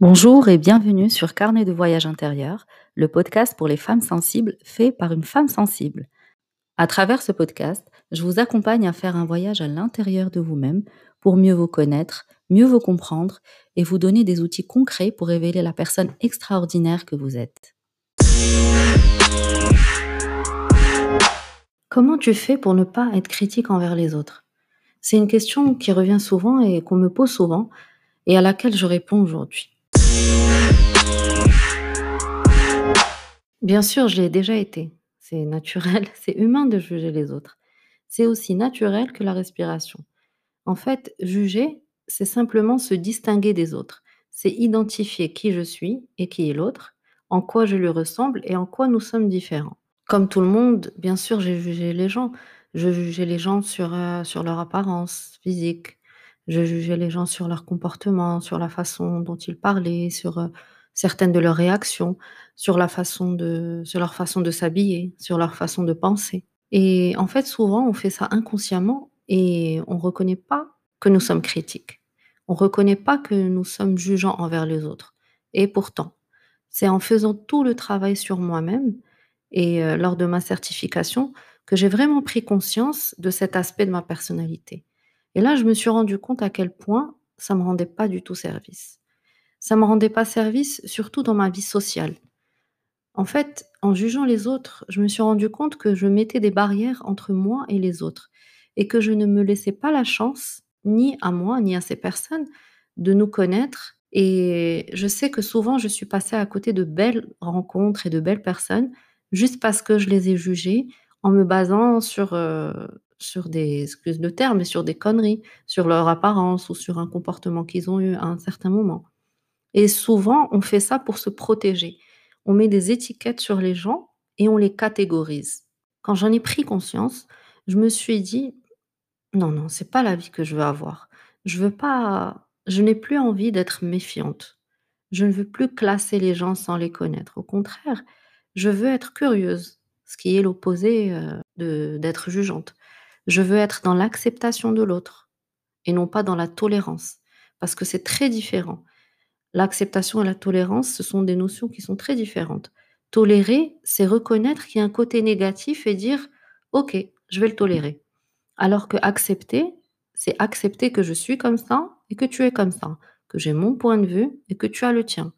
Bonjour et bienvenue sur Carnet de voyage intérieur, le podcast pour les femmes sensibles fait par une femme sensible. À travers ce podcast, je vous accompagne à faire un voyage à l'intérieur de vous-même pour mieux vous connaître, mieux vous comprendre et vous donner des outils concrets pour révéler la personne extraordinaire que vous êtes. Comment tu fais pour ne pas être critique envers les autres? C'est une question qui revient souvent et qu'on me pose souvent et à laquelle je réponds aujourd'hui. Bien sûr, je l'ai déjà été. C'est naturel, c'est humain de juger les autres. C'est aussi naturel que la respiration. En fait, juger, c'est simplement se distinguer des autres. C'est identifier qui je suis et qui est l'autre, en quoi je lui ressemble et en quoi nous sommes différents. Comme tout le monde, bien sûr, j'ai jugé les gens. Je jugeais les gens sur, euh, sur leur apparence physique. Je jugeais les gens sur leur comportement, sur la façon dont ils parlaient, sur euh, certaines de leurs réactions, sur leur façon de s'habiller, sur leur façon de penser. Et en fait, souvent, on fait ça inconsciemment et on ne reconnaît pas que nous sommes critiques. On ne reconnaît pas que nous sommes jugeants envers les autres. Et pourtant, c'est en faisant tout le travail sur moi-même et euh, lors de ma certification que j'ai vraiment pris conscience de cet aspect de ma personnalité. Et là, je me suis rendu compte à quel point ça me rendait pas du tout service. Ça me rendait pas service, surtout dans ma vie sociale. En fait, en jugeant les autres, je me suis rendu compte que je mettais des barrières entre moi et les autres et que je ne me laissais pas la chance, ni à moi, ni à ces personnes, de nous connaître. Et je sais que souvent, je suis passée à côté de belles rencontres et de belles personnes juste parce que je les ai jugées en me basant sur, euh, sur des, excuses de terme, mais sur des conneries, sur leur apparence ou sur un comportement qu'ils ont eu à un certain moment. Et souvent, on fait ça pour se protéger. On met des étiquettes sur les gens et on les catégorise. Quand j'en ai pris conscience, je me suis dit non, non, c'est pas la vie que je veux avoir. Je veux pas, je n'ai plus envie d'être méfiante. Je ne veux plus classer les gens sans les connaître. Au contraire, je veux être curieuse, ce qui est l'opposé euh, d'être jugeante. Je veux être dans l'acceptation de l'autre et non pas dans la tolérance, parce que c'est très différent. L'acceptation et la tolérance, ce sont des notions qui sont très différentes. Tolérer, c'est reconnaître qu'il y a un côté négatif et dire OK, je vais le tolérer. Alors que accepter, c'est accepter que je suis comme ça et que tu es comme ça, que j'ai mon point de vue et que tu as le tien,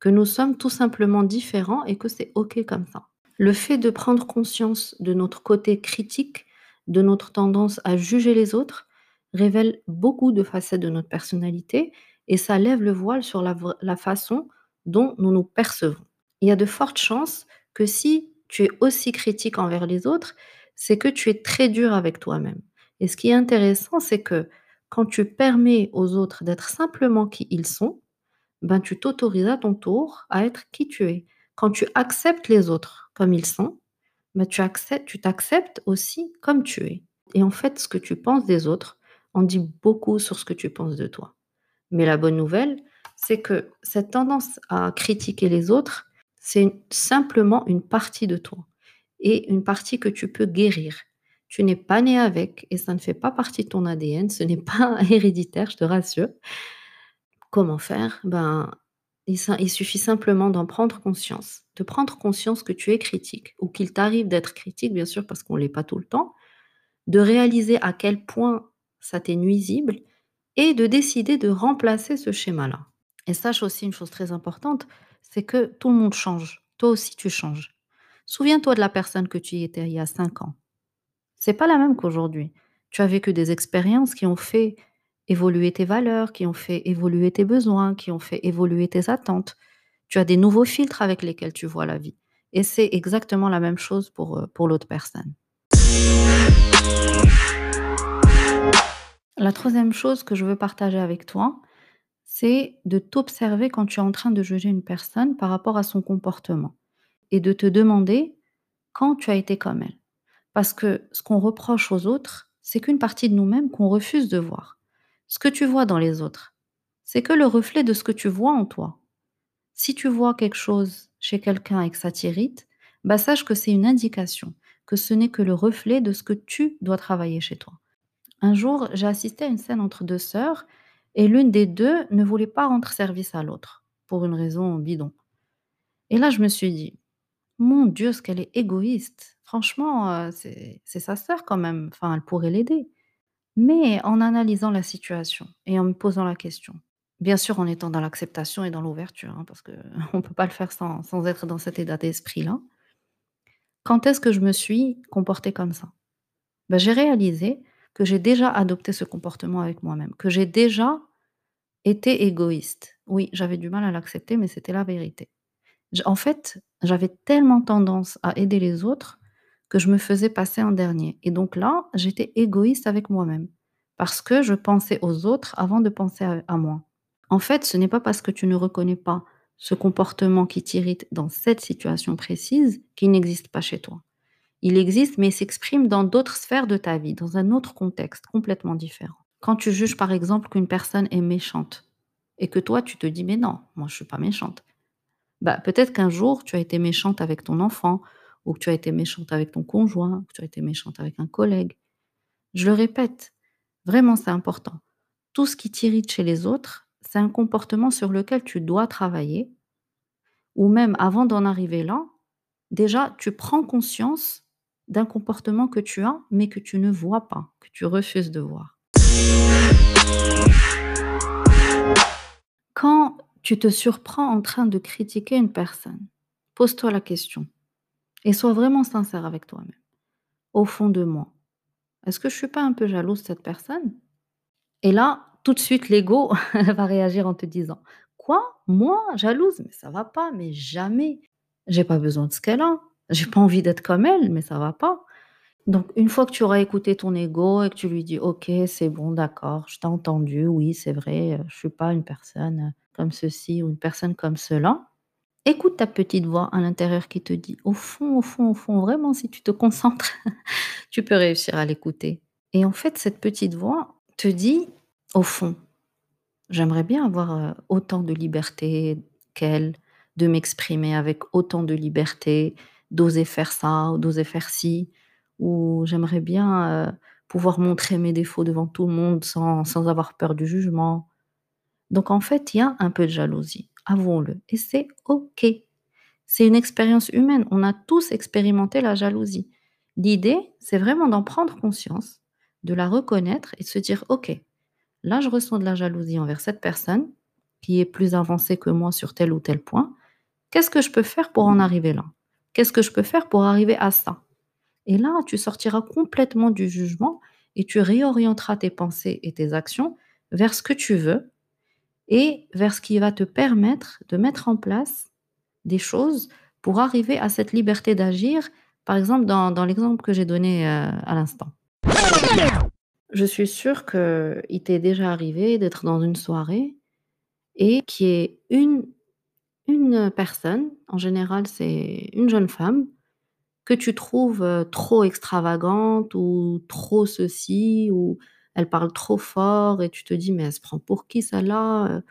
que nous sommes tout simplement différents et que c'est OK comme ça. Le fait de prendre conscience de notre côté critique de notre tendance à juger les autres révèle beaucoup de facettes de notre personnalité et ça lève le voile sur la, la façon dont nous nous percevons. Il y a de fortes chances que si tu es aussi critique envers les autres, c'est que tu es très dur avec toi-même. Et ce qui est intéressant, c'est que quand tu permets aux autres d'être simplement qui ils sont, ben tu t'autorises à ton tour à être qui tu es. Quand tu acceptes les autres comme ils sont, bah, tu tu t'acceptes aussi comme tu es. Et en fait, ce que tu penses des autres en dit beaucoup sur ce que tu penses de toi. Mais la bonne nouvelle, c'est que cette tendance à critiquer les autres, c'est simplement une partie de toi et une partie que tu peux guérir. Tu n'es pas né avec et ça ne fait pas partie de ton ADN, ce n'est pas héréditaire, je te rassure. Comment faire? Ben, il, suffit simplement d'en prendre conscience, de prendre conscience que tu es critique ou qu'il t'arrive d'être critique, bien sûr, parce qu'on ne l'est pas tout le temps, de réaliser à quel point ça t'est nuisible et de décider de remplacer ce schéma-là. Et sache aussi une chose très importante, c'est que tout le monde change. Toi aussi, tu changes. Souviens-toi de la personne que tu étais il y a cinq ans. C'est pas la même qu'aujourd'hui. Tu as vécu des expériences qui ont fait évoluer tes valeurs, qui ont fait évoluer tes besoins, qui ont fait évoluer tes attentes. Tu as des nouveaux filtres avec lesquels tu vois la vie. Et c'est exactement la même chose pour, euh, pour l'autre personne. La troisième chose que je veux partager avec toi, c'est de t'observer quand tu es en train de juger une personne par rapport à son comportement et de te demander quand tu as été comme elle. Parce que ce qu'on reproche aux autres, c'est qu'une partie de nous-mêmes qu'on refuse de voir. Ce que tu vois dans les autres, c'est que le reflet de ce que tu vois en toi. Si tu vois quelque chose chez quelqu'un et que ça t'irrite, bah sache que c'est une indication, que ce n'est que le reflet de ce que tu dois travailler chez toi. Un jour, j'ai assisté à une scène entre deux sœurs et l'une des deux ne voulait pas rendre service à l'autre. pour une raison bidon. Et là, je me suis dit: «Mon Dieu, ce qu'elle est égoïste! Franchement, c'est c'est sa sœur quand même, enfin, elle pourrait l'aider». Mais en analysant la situation et en me posant la question, bien sûr en étant dans l'acceptation et dans l'ouverture, hein, parce qu'on peut pas le faire sans être dans cet état d'esprit-là. Quand est-ce que je me suis comportée comme ça? Bah, j'ai réalisé que j'ai déjà adopté ce comportement avec moi-même, que j'ai déjà été égoïste. Oui, j'avais du mal à l'accepter, mais c'était la vérité. En fait, j'avais tellement tendance à aider les autres que je me faisais passer en dernier et donc là, j'étais égoïste avec moi-même parce que je pensais aux autres avant de penser à moi. En fait, ce n'est pas parce que tu ne reconnais pas ce comportement qui t'irrite dans cette situation précise qu'il n'existe pas chez toi. Il existe, mais s'exprime dans d'autres sphères de ta vie, dans un autre contexte complètement différent. Quand tu juges par exemple qu'une personne est méchante et que toi tu te dis: «Mais non, moi je suis pas méchante». Bah, peut-être qu'un jour tu as été méchante avec ton enfant ou que tu as été méchante avec ton conjoint, ou que tu as été méchante avec un collègue. Je le répète, vraiment c'est important. Tout ce qui t'irrite chez les autres, c'est un comportement sur lequel tu dois travailler ou même avant d'en arriver là, déjà tu prends conscience d'un comportement que tu as, mais que tu ne vois pas, que tu refuses de voir. Quand tu te surprends en train de critiquer une personne, pose-toi la question et sois vraiment sincère avec toi-même. Au fond de moi, est-ce que je suis pas un peu jalouse de cette personne? Et là, tout de suite l'ego va réagir en te disant: «Quoi? Moi? Jalouse? Mais ça va pas, mais jamais! J'ai pas besoin de ce qu'elle a, j'ai pas envie d'être comme elle, mais ça va pas». Donc une fois que tu auras écouté ton ego et que tu lui dis: «OK, c'est bon, d'accord, je t'ai entendu, oui, c'est vrai, heu, je suis pas une personne, comme ceci ou une personne comme cela». Écoute ta petite voix à l'intérieur qui te dit: «Au fond, au fond, au fond», vraiment si tu te concentres, tu peux réussir à l'écouter. Et en fait, cette petite voix te dit: «Au fond, j'aimerais bien avoir, heu, autant de liberté qu'elle, de m'exprimer avec autant de liberté, d'oser faire ça ou d'oser faire ci, ou j'aimerais bien, heu, pouvoir montrer mes défauts devant tout le monde sans sans avoir peur du jugement». Donc en fait, il y a un peu de jalousie, avouons-le et c'est OK. C'est une expérience humaine, on a tous expérimenté la jalousie. L'idée, c'est vraiment d'en prendre conscience, de la reconnaître et de se dire: «OK, là je ressens de la jalousie envers cette personne qui est plus avancée que moi sur tel ou tel point. Qu'est-ce que je peux faire pour en arriver là? Qu'est-ce que je peux faire pour arriver à ça?» et là, tu sortiras complètement du jugement et tu réorienteras tes pensées et tes actions vers ce que tu veux et vers ce qui va te permettre de mettre en place des choses pour arriver à cette liberté d'agir, par exemple dans dans l'exemple que j'ai donné, heu, à l'instant. Je suis sûre qu'il t'est déjà arrivé d'être dans une soirée et qu'il y ait une une personne, en général c'est une jeune femme, que tu trouves, heu, trop extravagante ou trop ceci ou elle parle trop fort et tu te dis: «Mais elle se prend pour qui celle-là, heu,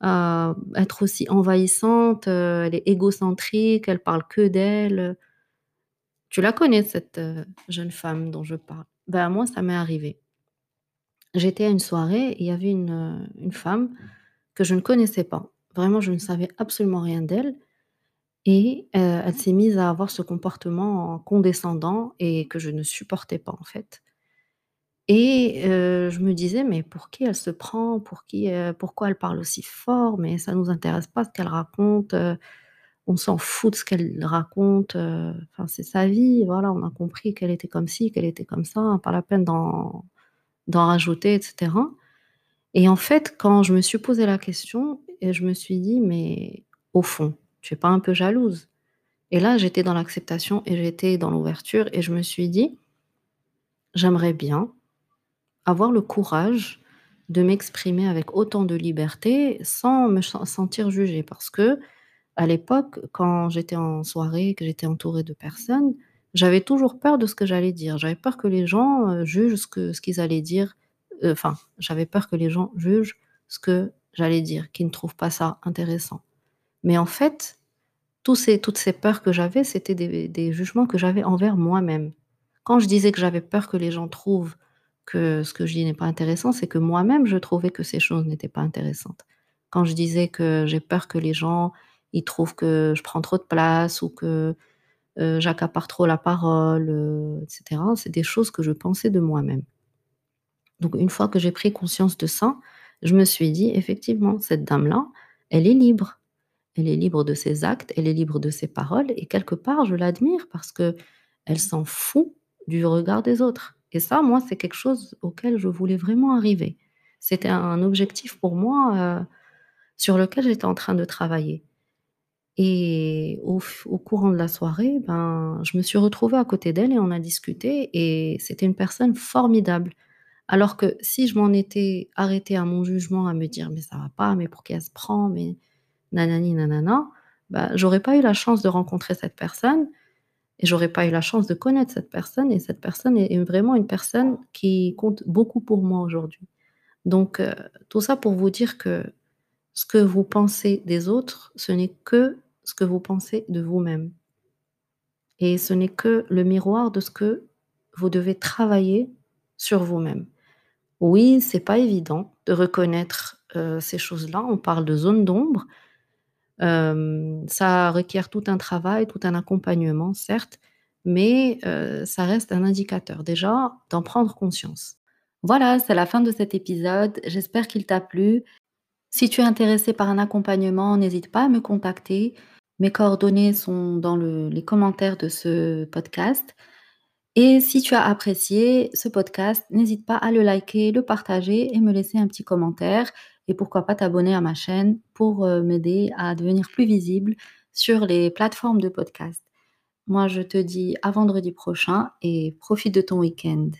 à être aussi envahissante, heu, elle est égocentrique, elle parle que d'elle, heu». Tu la connais cette, jeune femme dont je parle? Ben moi, ça m'est arrivé. J'étais à une soirée il y avait une, femme que je ne connaissais pas. Vraiment, je ne savais absolument rien d'elle et elle s'est mise à avoir ce comportement condescendant et que je ne supportais pas, en fait. Et je me disais: «Mais pour qui elle se prend? Pour qui, pourquoi elle parle aussi fort? Mais ça nous intéresse pas ce qu'elle raconte, on s'en fout de ce qu'elle raconte, c'est sa vie, voilà, on a compris qu'elle était comme ci, qu'elle était comme ça, pas la peine d'en rajouter et cetera». Et en fait, quand je me suis posé la question et je me suis dit: «Mais au fond, tu es pas un peu jalouse?» et là, j'étais dans l'acceptation et j'étais dans l'ouverture et je me suis dit: «J'aimerais bien avoir le courage de m'exprimer avec autant de liberté sans me sentir jugée». Parce qu'à l'époque, quand j'étais en soirée, que j'étais entourée de personnes, j'avais toujours peur de ce que j'allais dire. J'avais peur que les gens, heu, jugent ce que ce qu'ils allaient dire, heu, enfin, j'avais peur que les gens jugent ce que j'allais dire, qu'ils ne trouvent pas ça intéressant. Mais en fait, toutes ces peurs que j'avais, c'était des jugements que j'avais envers moi-même. Quand je disais que j'avais peur que les gens trouvent que ce que je dis n'est pas intéressant, c'est que moi-même je trouvais que ces choses n'étaient pas intéressantes. quand je disais que j'ai peur que les gens, ils trouvent que je prends trop de place ou que, heu, j'accapare trop la parole, heu, et cetera. C'est des choses que je pensais de moi-même. Donc une fois que j'ai pris conscience de ça, je me suis dit: «Effectivement, cette dame-là, elle est libre. Elle est libre de ses actes, elle est libre de ses paroles et quelque part, je l'admire parce qu'elle s'en fout du regard des autres» et ça, moi, c'est quelque chose auquel je voulais vraiment arriver. C'était un objectif pour moi, heu, sur lequel j'étais en train de travailler et au courant de la soirée, ben, je me suis retrouvée à côté d'elle et on a discuté et c'était une personne formidable. Alors que si je m'en étais arrêtée à mon jugement, à me dire: «Mais ça va pas, mais pour qui elle se prend, mais nanani nanana», bah, j'aurais pas eu la chance de rencontrer cette personne et j'aurais pas eu la chance de connaître cette personne et cette personne est vraiment une personne qui compte beaucoup pour moi aujourd'hui. Donc heu, tout ça pour vous dire que ce que vous pensez des autres, ce n'est que ce que vous pensez de vous-même et ce n'est que le miroir de ce que vous devez travailler sur vous-même. Oui, c'est pas évident de reconnaître, heu, ces choses-là. On parle de zones d'ombre. Hem, ça requiert tout un travail, tout un accompagnement, certes, mais heu, ça reste un indicateur, déjà, d'en prendre conscience. Voilà, c'est la fin de cet épisode. J'espère qu'il t'a plu. Si tu es intéressé par un accompagnement, n'hésite pas à me contacter. Mes coordonnées sont dans le les commentaires de ce podcast et si tu as apprécié ce podcast, n'hésite pas à le liker, le partager et me laisser un petit commentaire et pourquoi pas t'abonner à ma chaîne pour, heu, m'aider à devenir plus visible sur les plateformes de podcast. Moi, je te dis à vendredi prochain et profite de ton week-end.